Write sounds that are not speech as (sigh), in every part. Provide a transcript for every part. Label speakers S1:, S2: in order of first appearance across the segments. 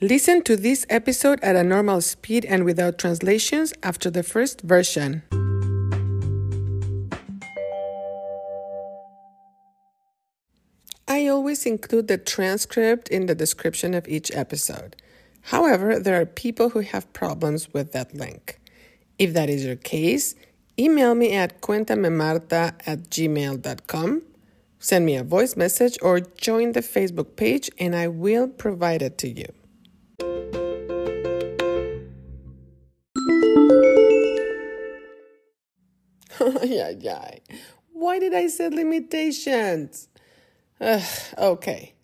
S1: Listen to this episode at a normal speed and without translations after the first version. I always include the transcript in the description of each episode. However, there are people who have problems with that link. If that is your case, email me at cuentamemarta at gmail.com, send me a voice message, or join the Facebook page and I will provide it to you. Why did I set limitations? Ugh, okay.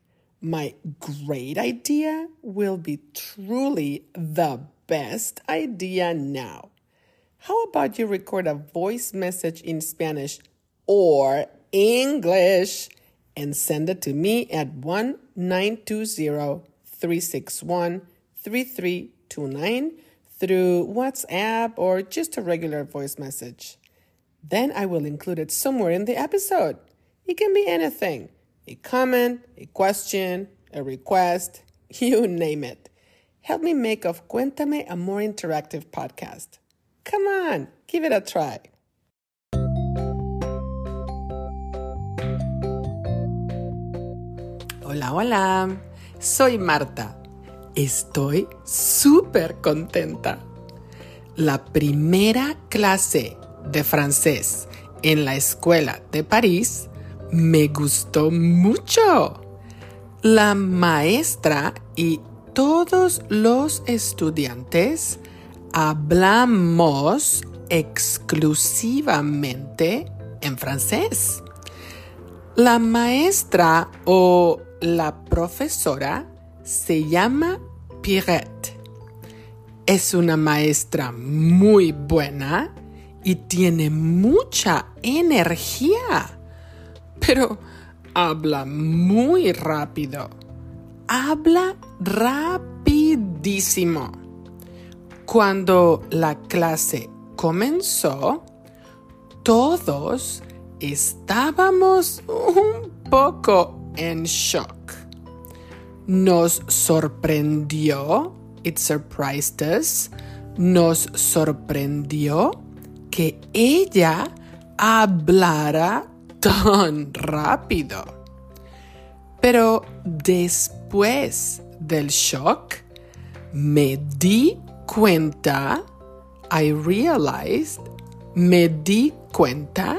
S1: My great idea will be truly the best idea now. How about you record a voice message in Spanish or English and send it to me at 1 920 361 3329 through WhatsApp or just a regular voice message. Then I will include it somewhere in the episode. It can be anything a comment, a question, a request, (laughs) you name it. Help me make of Cuéntame a more interactive podcast. Come on, give it a try. Hola, hola. Soy Marta. Estoy súper contenta. La primera clase de francés en la escuela de París me gustó mucho. La maestra y todos los estudiantes hablamos exclusivamente en francés. La maestra o la profesora se llama Pirette. Es una maestra muy buena y tiene mucha energía. Pero habla muy rápido. Habla rapidísimo. Cuando la clase comenzó, todos estábamos un poco en shock. Nos sorprendió, it surprised us, nos sorprendió que ella hablara tan rápido. Pero después del shock, me di cuenta, I realized, me di cuenta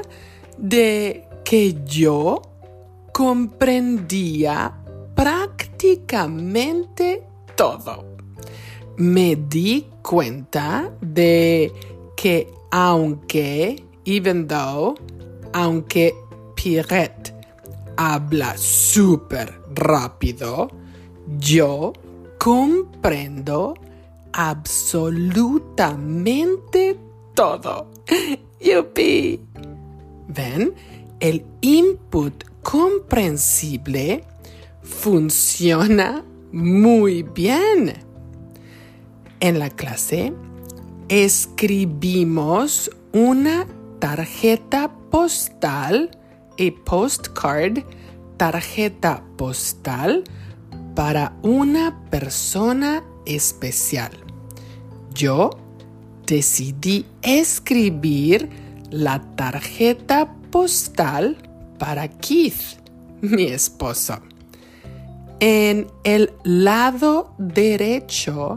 S1: de que yo comprendía prácticamente todo. Me di cuenta de que aunque, even though, aunque Pirette habla súper rápido, yo comprendo absolutamente todo. (laughs) ¡Yupi! ¿Ven? El input comprensible funciona muy bien. En la clase escribimos una tarjeta postal y postcard, tarjeta postal para una persona especial. Yo decidí escribir la tarjeta postal para Keith, mi esposo. En el lado derecho,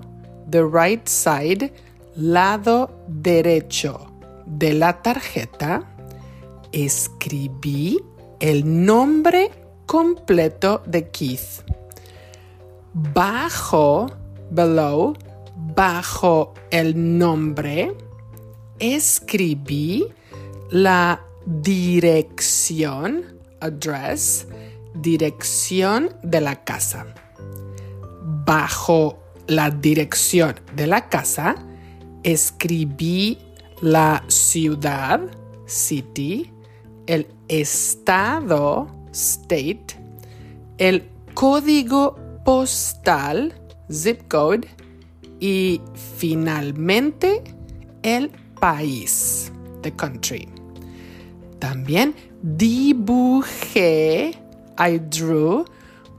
S1: the right side, lado derecho de la tarjeta, escribí el nombre completo de Keith. Bajo, below, bajo el nombre, escribí la dirección, address, dirección de la casa. Bajo la dirección de la casa, escribí la ciudad, city, el estado, state, el código postal, zip code, y finalmente el país, the country. También dibujé, I drew,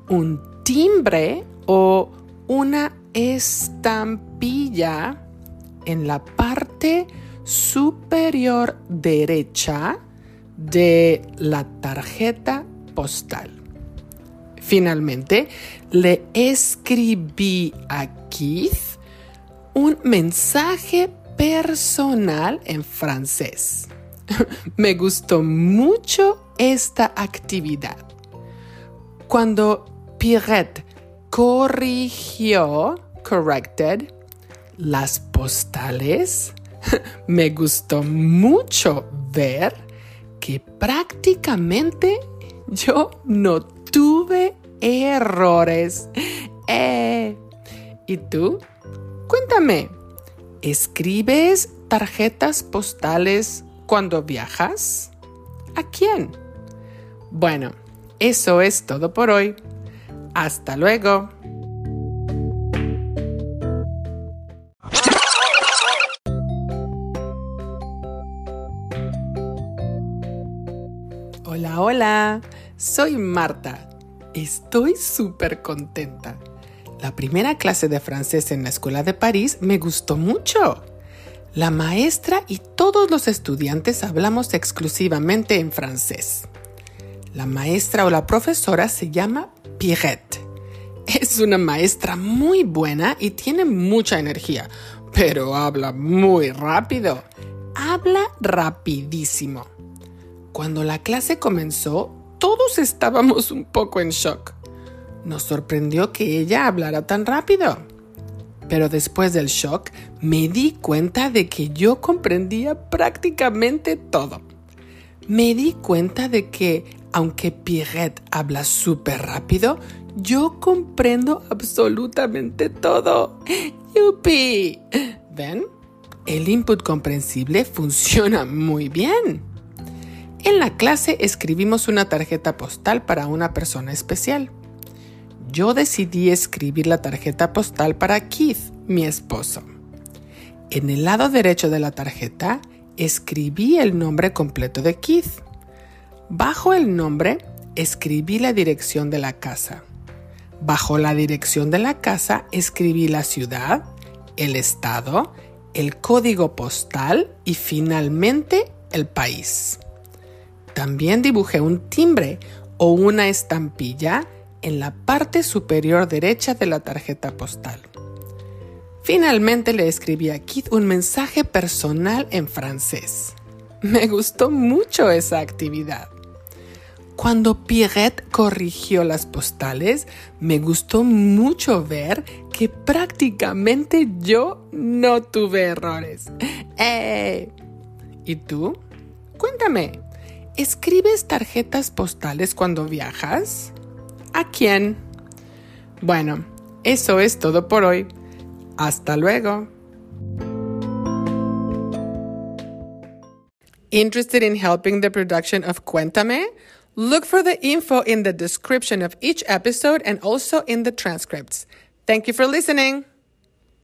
S1: un timbre o una estampilla en la parte superior derecha de la tarjeta postal. Finalmente, le escribí a Keith un mensaje personal en francés. (laughs) Me gustó mucho esta actividad. Cuando Pierrette corrigió, corrected, las postales, (laughs) me gustó mucho ver que prácticamente yo no tuve errores. Eh, ¿Y tú? Cuéntame, ¿escribes tarjetas postales cuando viajas? ¿A quién? Bueno, eso es todo por hoy. Hasta luego. Hola, hola, soy Marta. Estoy súper contenta. La primera clase de francés en la Escuela de París me gustó mucho. La maestra y todos los estudiantes hablamos exclusivamente en francés. La maestra o la profesora se llama Pierrette. Es una maestra muy buena y tiene mucha energía, pero habla muy rápido. Habla rapidísimo. Cuando la clase comenzó, todos estábamos un poco en shock. Nos sorprendió que ella hablara tan rápido. Pero después del shock me di cuenta de que yo comprendía prácticamente todo. Me di cuenta de que, aunque Pierrette habla súper rápido, yo comprendo absolutamente todo. ¡Yupi! ¿Ven? El input comprensible funciona muy bien. En la clase escribimos una tarjeta postal para una persona especial yo decidí escribir la tarjeta postal para Keith, mi esposo. En el lado derecho de la tarjeta escribí el nombre completo de Keith. Bajo el nombre escribí la dirección de la casa. Bajo la dirección de la casa escribí la ciudad, el estado, el código postal y finalmente el país. También dibujé un timbre o una estampilla en la parte superior derecha de la tarjeta postal. Finalmente le escribí a Keith un mensaje personal en francés. Me gustó mucho esa actividad. Cuando Pierrette corrigió las postales, me gustó mucho ver que prácticamente yo no tuve errores. ¡Eh! ¿Y tú? Cuéntame, ¿escribes tarjetas postales cuando viajas? ¿A quién? Bueno, eso es todo por hoy. Hasta luego. Interested in helping the production of Cuéntame? Look for the info in the description of each episode and also in the transcripts. Thank you for listening.